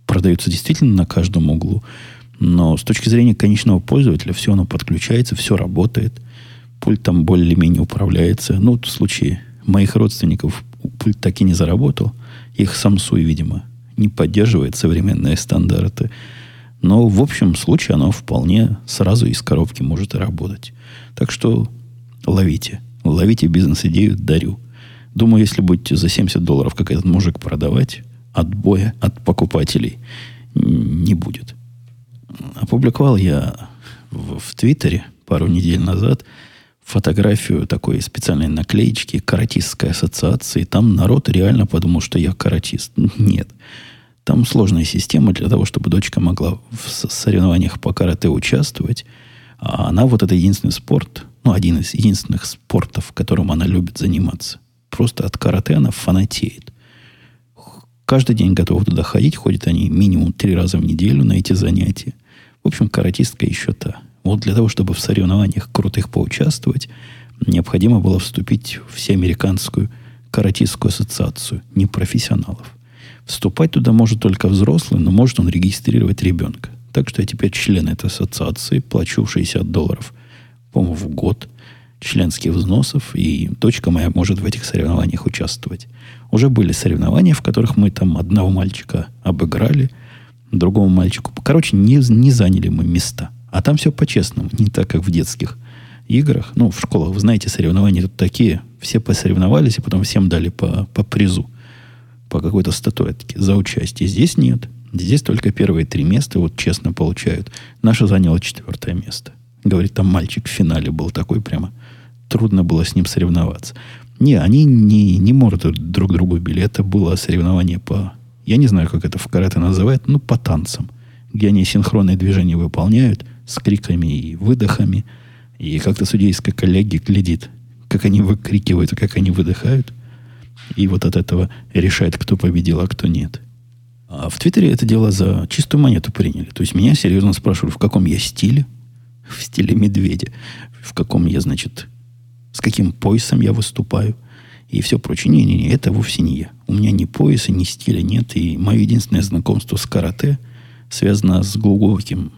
продаются действительно на каждом углу. Но с точки зрения конечного пользователя все оно подключается, все работает. Пульт там более-менее управляется. Ну, в случае моих родственников пульт так и не заработал. Их Samsung, видимо, не поддерживает современные стандарты. Но в общем случае оно вполне сразу из коробки может работать. Так что ловите. Ловите бизнес-идею, дарю. Думаю, если будете за 70 долларов, как этот мужик, продавать, отбоя от покупателей не будет. Опубликовал я в, в Твиттере пару недель назад фотографию такой специальной наклеечки каратистской ассоциации. Там народ реально подумал, что я каратист. Нет. Там сложная система для того, чтобы дочка могла в соревнованиях по карате участвовать. А она вот это единственный спорт, ну, один из единственных спортов, которым она любит заниматься. Просто от карате она фанатеет. Каждый день готова туда ходить. Ходят они минимум три раза в неделю на эти занятия. В общем, каратистка еще та. Вот для того, чтобы в соревнованиях крутых поучаствовать, необходимо было вступить в всеамериканскую каратистскую ассоциацию непрофессионалов. Вступать туда может только взрослый, но может он регистрировать ребенка. Так что я теперь член этой ассоциации, плачу 60 долларов, по-моему, в год членских взносов, и дочка моя может в этих соревнованиях участвовать. Уже были соревнования, в которых мы там одного мальчика обыграли, другому мальчику. Короче, не, не заняли мы места. А там все по-честному, не так, как в детских играх. Ну, в школах, вы знаете, соревнования тут такие. Все посоревновались, и потом всем дали по, по призу, по какой-то статуэтке за участие. Здесь нет. Здесь только первые три места вот честно получают. Наша заняла четвертое место. Говорит, там мальчик в финале был такой прямо. Трудно было с ним соревноваться. Не, они не, не морды друг другу били. Это было соревнование по... Я не знаю, как это в карате называют, ну, по танцам. Где они синхронные движения выполняют с криками и выдохами. И как-то судейская коллеги глядит, как они выкрикивают, как они выдыхают. И вот от этого решает, кто победил, а кто нет. А в Твиттере это дело за чистую монету приняли. То есть меня серьезно спрашивали, в каком я стиле. В стиле медведя. В каком я, значит, с каким поясом я выступаю. И все прочее. Не-не-не, это вовсе не я. У меня ни пояса, ни стиля нет. И мое единственное знакомство с карате связано с глубоким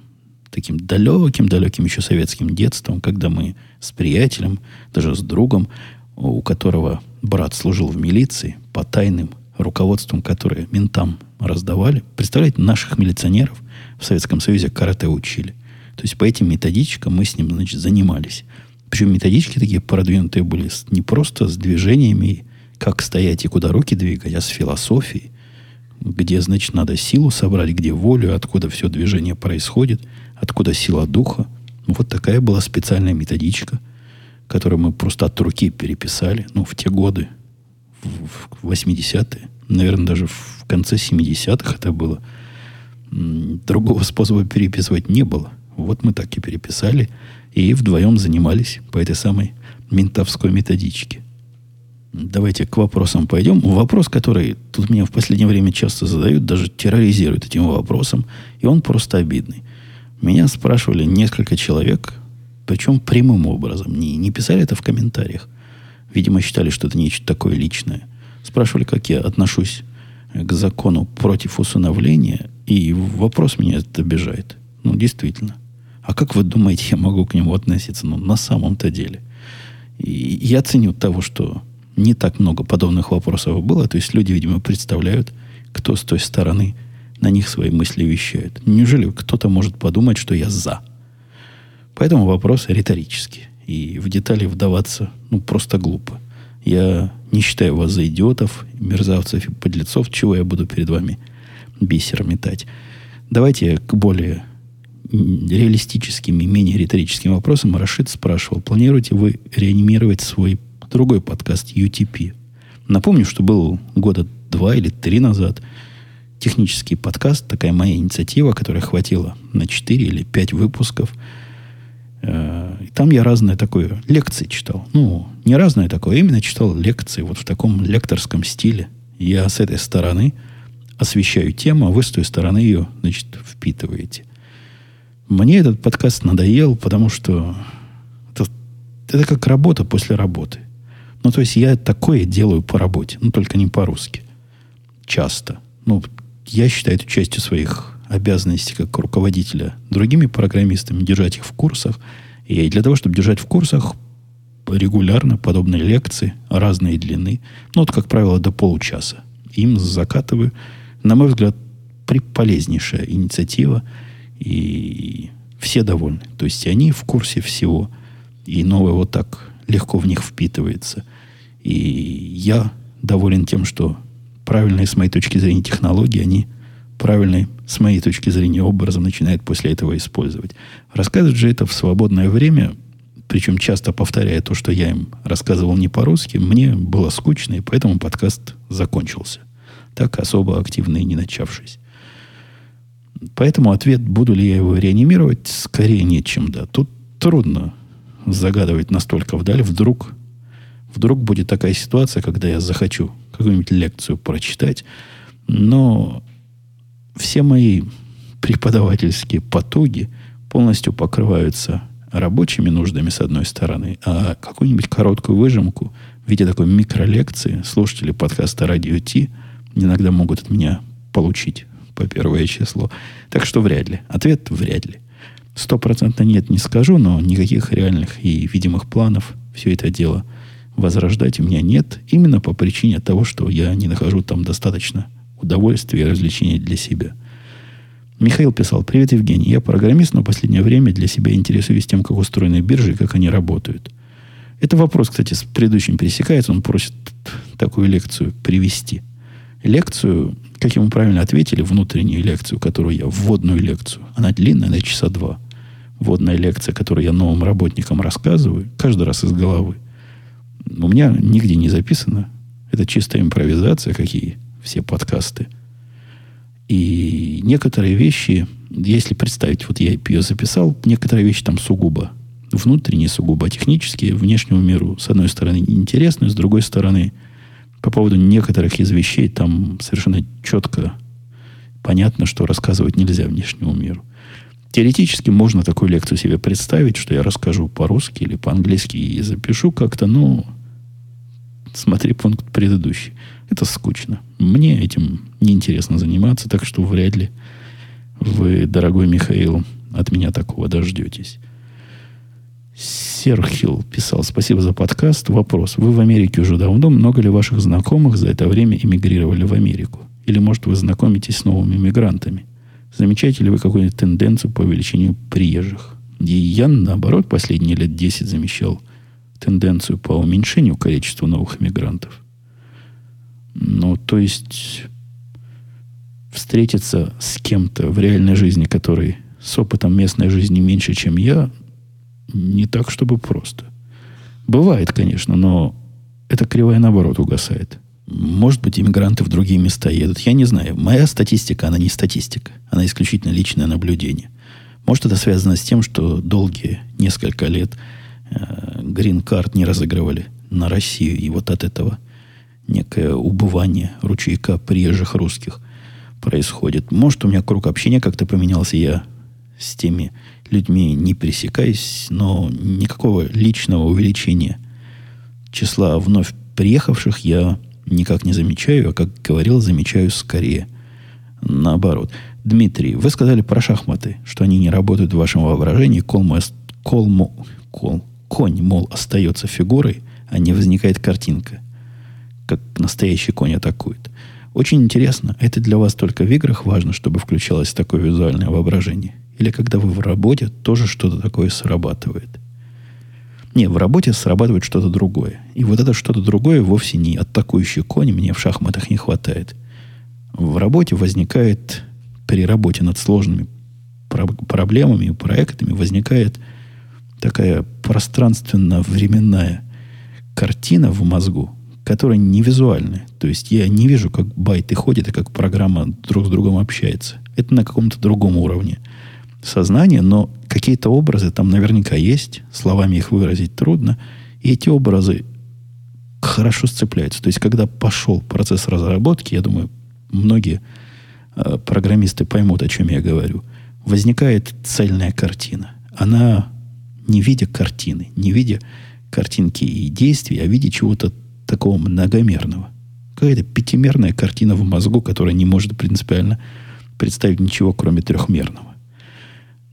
таким далеким-далеким еще советским детством, когда мы с приятелем, даже с другом, у которого брат служил в милиции, по тайным руководством, которые ментам раздавали. Представляете, наших милиционеров в Советском Союзе карате учили. То есть по этим методичкам мы с ним, значит, занимались. Причем методички такие продвинутые были не просто с движениями, как стоять и куда руки двигать, а с философией, где, значит, надо силу собрать, где волю, откуда все движение происходит, откуда сила духа. Вот такая была специальная методичка, которую мы просто от руки переписали, ну, в те годы, в 80-е, наверное, даже в конце 70-х это было. Другого способа переписывать не было. Вот мы так и переписали, и вдвоем занимались по этой самой ментовской методичке. Давайте к вопросам пойдем. Вопрос, который тут меня в последнее время часто задают, даже терроризируют этим вопросом, и он просто обидный. Меня спрашивали несколько человек, причем прямым образом. Не, не писали это в комментариях. Видимо, считали, что это нечто такое личное. Спрашивали, как я отношусь к закону против усыновления, и вопрос меня это обижает. Ну, действительно. А как вы думаете, я могу к нему относиться? Ну, на самом-то деле. И я ценю того, что не так много подобных вопросов было. То есть люди, видимо, представляют, кто с той стороны на них свои мысли вещает. Неужели кто-то может подумать, что я за? Поэтому вопрос риторический. И в детали вдаваться, ну, просто глупо. Я не считаю вас за идиотов, мерзавцев и подлецов, чего я буду перед вами бисер метать. Давайте к более реалистическим и менее риторическим вопросам. Рашид спрашивал, планируете вы реанимировать свой другой подкаст UTP? Напомню, что был года два или три назад технический подкаст, такая моя инициатива, которая хватила на 4 или 5 выпусков. Э, и там я разное такое, лекции читал. Ну, не разное такое, а именно читал лекции вот в таком лекторском стиле. Я с этой стороны освещаю тему, а вы с той стороны ее, значит, впитываете. Мне этот подкаст надоел, потому что это, это как работа после работы. Ну, то есть я такое делаю по работе, но только не по-русски. Часто. Ну, я считаю это частью своих обязанностей как руководителя другими программистами, держать их в курсах. И для того, чтобы держать в курсах, регулярно подобные лекции разной длины, ну, вот, как правило, до получаса. Им закатываю, на мой взгляд, полезнейшая инициатива – и все довольны. То есть они в курсе всего. И новое вот так легко в них впитывается. И я доволен тем, что правильные с моей точки зрения технологии, они правильные с моей точки зрения образом начинают после этого использовать. Рассказывать же это в свободное время, причем часто повторяя то, что я им рассказывал не по-русски, мне было скучно, и поэтому подкаст закончился. Так особо активно и не начавшись. Поэтому ответ, буду ли я его реанимировать, скорее нет, чем да. Тут трудно загадывать настолько вдаль. Вдруг, вдруг будет такая ситуация, когда я захочу какую-нибудь лекцию прочитать, но все мои преподавательские потуги полностью покрываются рабочими нуждами с одной стороны, а какую-нибудь короткую выжимку в виде такой микролекции слушатели подкаста «Радио Ти» иногда могут от меня получить по первое число. Так что вряд ли. Ответ вряд ли. Стопроцентно нет, не скажу, но никаких реальных и видимых планов все это дело возрождать у меня нет. Именно по причине того, что я не нахожу там достаточно удовольствия и развлечений для себя. Михаил писал, привет, Евгений, я программист, но в последнее время для себя интересуюсь тем, как устроены биржи и как они работают. Это вопрос, кстати, с предыдущим пересекается. Он просит такую лекцию привести. Лекцию как ему правильно ответили, внутреннюю лекцию, которую я, вводную лекцию, она длинная, на часа два. Вводная лекция, которую я новым работникам рассказываю, каждый раз из головы. У меня нигде не записано. Это чистая импровизация, какие все подкасты. И некоторые вещи, если представить, вот я ее записал, некоторые вещи там сугубо внутренние, сугубо технические, внешнему миру, с одной стороны, интересны, с другой стороны, по поводу некоторых из вещей там совершенно четко понятно, что рассказывать нельзя внешнему миру. Теоретически можно такую лекцию себе представить, что я расскажу по-русски или по-английски и запишу как-то, ну, смотри пункт предыдущий. Это скучно. Мне этим неинтересно заниматься, так что вряд ли вы, дорогой Михаил, от меня такого дождетесь. Серхил писал, спасибо за подкаст. Вопрос. Вы в Америке уже давно. Много ли ваших знакомых за это время эмигрировали в Америку? Или, может, вы знакомитесь с новыми мигрантами? Замечаете ли вы какую-нибудь тенденцию по увеличению приезжих? И я, наоборот, последние лет 10 замечал тенденцию по уменьшению количества новых мигрантов. Ну, то есть встретиться с кем-то в реальной жизни, который с опытом местной жизни меньше, чем я, не так, чтобы просто. Бывает, конечно, но эта кривая, наоборот, угасает. Может быть, иммигранты в другие места едут. Я не знаю. Моя статистика, она не статистика. Она исключительно личное наблюдение. Может, это связано с тем, что долгие несколько лет грин-карт э, не разыгрывали на Россию. И вот от этого некое убывание ручейка приезжих русских происходит. Может, у меня круг общения как-то поменялся. Я с теми людьми не пересекаюсь, но никакого личного увеличения числа вновь приехавших я никак не замечаю, а, как говорил, замечаю скорее наоборот. Дмитрий, вы сказали про шахматы, что они не работают в вашем воображении, кол, кол, кол, конь, мол, остается фигурой, а не возникает картинка, как настоящий конь атакует. Очень интересно, это для вас только в играх важно, чтобы включалось такое визуальное воображение? Или когда вы в работе, тоже что-то такое срабатывает. Не, в работе срабатывает что-то другое. И вот это что-то другое вовсе не атакующий конь мне в шахматах не хватает. В работе возникает, при работе над сложными проблемами и проектами возникает такая пространственно-временная картина в мозгу, которая не визуальная. То есть я не вижу, как байты ходят и как программа друг с другом общается. Это на каком-то другом уровне сознание, но какие-то образы там наверняка есть, словами их выразить трудно, и эти образы хорошо сцепляются. То есть, когда пошел процесс разработки, я думаю, многие э, программисты поймут, о чем я говорю. Возникает цельная картина. Она не в виде картины, не в виде картинки и действий, а в виде чего-то такого многомерного. Какая-то пятимерная картина в мозгу, которая не может принципиально представить ничего, кроме трехмерного.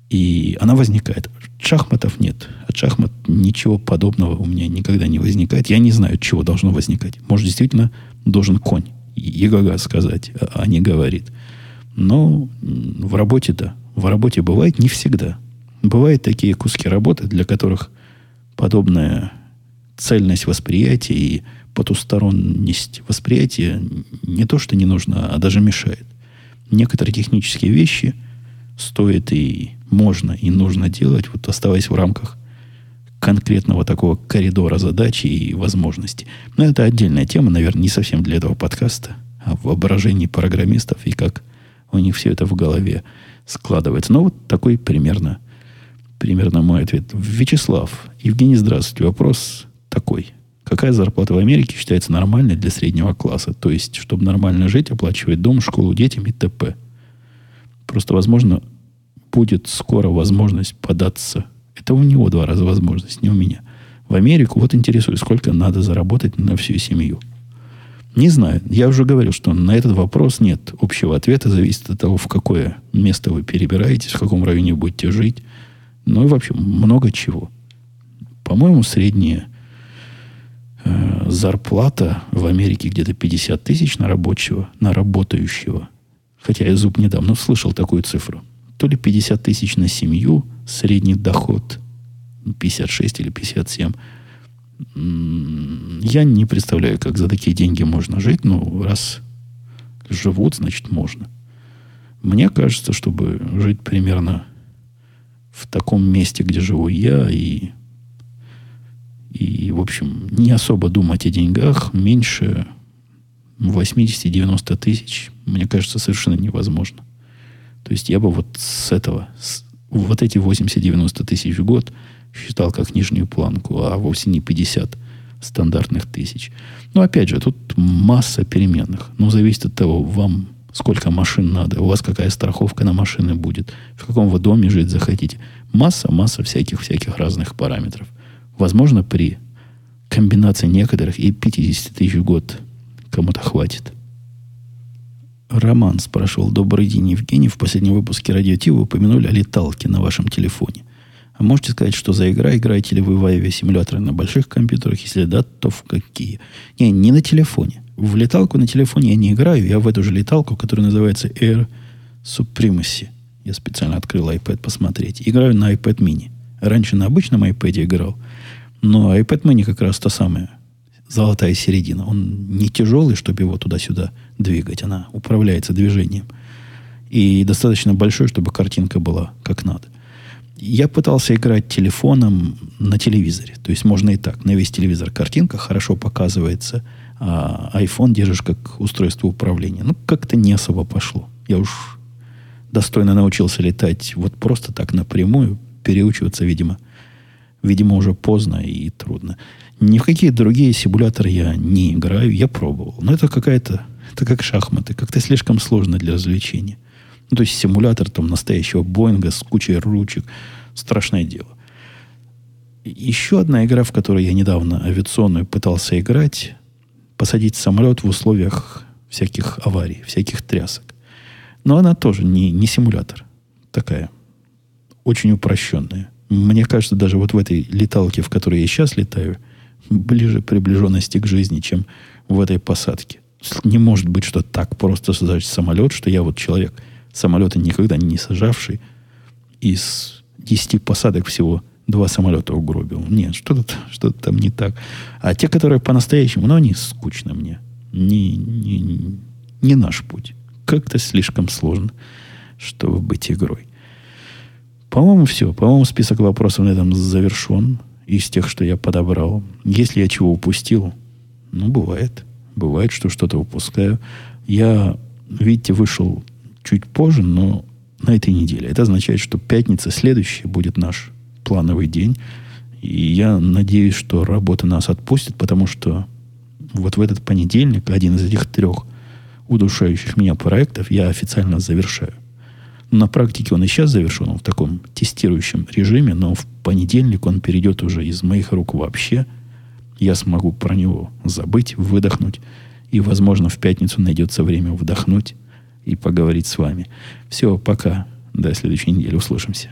И она возникает. Шахматов нет. От шахмат ничего подобного у меня никогда не возникает. Я не знаю, чего должно возникать. Может, действительно должен конь Егога сказать, а, а не говорит. Но в работе, да. В работе бывает не всегда. Бывают такие куски работы, для которых подобная цельность восприятия и потусторонность восприятия не то, что не нужно, а даже мешает. Некоторые технические вещи стоит и можно, и нужно делать, вот оставаясь в рамках конкретного такого коридора задач и возможностей. Но это отдельная тема, наверное, не совсем для этого подкаста, а в воображении программистов и как у них все это в голове складывается. Но вот такой примерно, примерно мой ответ. Вячеслав, Евгений, здравствуйте. Вопрос такой. Какая зарплата в Америке считается нормальной для среднего класса? То есть, чтобы нормально жить, оплачивать дом, школу детям и т.п. Просто, возможно, будет скоро возможность податься. Это у него два раза возможность, не у меня. В Америку вот интересует, сколько надо заработать на всю семью. Не знаю. Я уже говорил, что на этот вопрос нет общего ответа. Зависит от того, в какое место вы перебираетесь, в каком районе будете жить. Ну и вообще много чего. По-моему, средняя э, зарплата в Америке где-то 50 тысяч на рабочего, на работающего. Хотя я зуб недавно слышал такую цифру то ли 50 тысяч на семью, средний доход 56 или 57. Я не представляю, как за такие деньги можно жить, но раз живут, значит можно. Мне кажется, чтобы жить примерно в таком месте, где живу я, и, и в общем, не особо думать о деньгах, меньше 80-90 тысяч, мне кажется, совершенно невозможно. То есть я бы вот с этого, с, вот эти 80-90 тысяч в год считал как нижнюю планку, а вовсе не 50 стандартных тысяч. Но опять же, тут масса переменных. Ну, зависит от того, вам сколько машин надо, у вас какая страховка на машины будет, в каком вы доме жить захотите. Масса, масса всяких-всяких разных параметров. Возможно, при комбинации некоторых и 50 тысяч в год кому-то хватит. Роман спрашивал. Добрый день, Евгений. В последнем выпуске Радио Ти вы упомянули о леталке на вашем телефоне. А можете сказать, что за игра? Играете ли вы в авиасимуляторы на больших компьютерах? Если да, то в какие? Не, не на телефоне. В леталку на телефоне я не играю. Я в эту же леталку, которая называется Air Supremacy. Я специально открыл iPad посмотреть. Играю на iPad mini. Раньше на обычном iPad играл. Но iPad mini как раз то самое – золотая середина. Он не тяжелый, чтобы его туда-сюда двигать. Она управляется движением. И достаточно большой, чтобы картинка была как надо. Я пытался играть телефоном на телевизоре. То есть можно и так. На весь телевизор картинка хорошо показывается, а iPhone держишь как устройство управления. Ну, как-то не особо пошло. Я уж достойно научился летать вот просто так напрямую. Переучиваться, видимо, видимо, уже поздно и трудно. Ни в какие другие симуляторы я не играю, я пробовал. Но это какая-то, это как шахматы, как-то слишком сложно для развлечения. Ну, то есть симулятор там настоящего Боинга с кучей ручек. Страшное дело. Еще одна игра, в которой я недавно авиационную пытался играть, посадить самолет в условиях всяких аварий, всяких трясок. Но она тоже не, не симулятор. Такая. Очень упрощенная. Мне кажется, даже вот в этой леталке, в которой я сейчас летаю – ближе приближенности к жизни, чем в этой посадке. Не может быть, что так просто создать самолет, что я вот человек, самолета никогда не сажавший, из 10 посадок всего два самолета угробил. Нет, что-то что там не так. А те, которые по-настоящему, ну, они скучно мне. Не, не, не наш путь. Как-то слишком сложно, чтобы быть игрой. По-моему, все. По-моему, список вопросов на этом завершен из тех, что я подобрал. Если я чего упустил, ну, бывает. Бывает, что что-то упускаю. Я, видите, вышел чуть позже, но на этой неделе. Это означает, что пятница следующая будет наш плановый день. И я надеюсь, что работа нас отпустит, потому что вот в этот понедельник, один из этих трех удушающих меня проектов я официально завершаю. На практике он и сейчас завершен, он в таком тестирующем режиме, но в понедельник он перейдет уже из моих рук вообще. Я смогу про него забыть, выдохнуть. И, возможно, в пятницу найдется время вдохнуть и поговорить с вами. Все, пока. До следующей недели. Услышимся.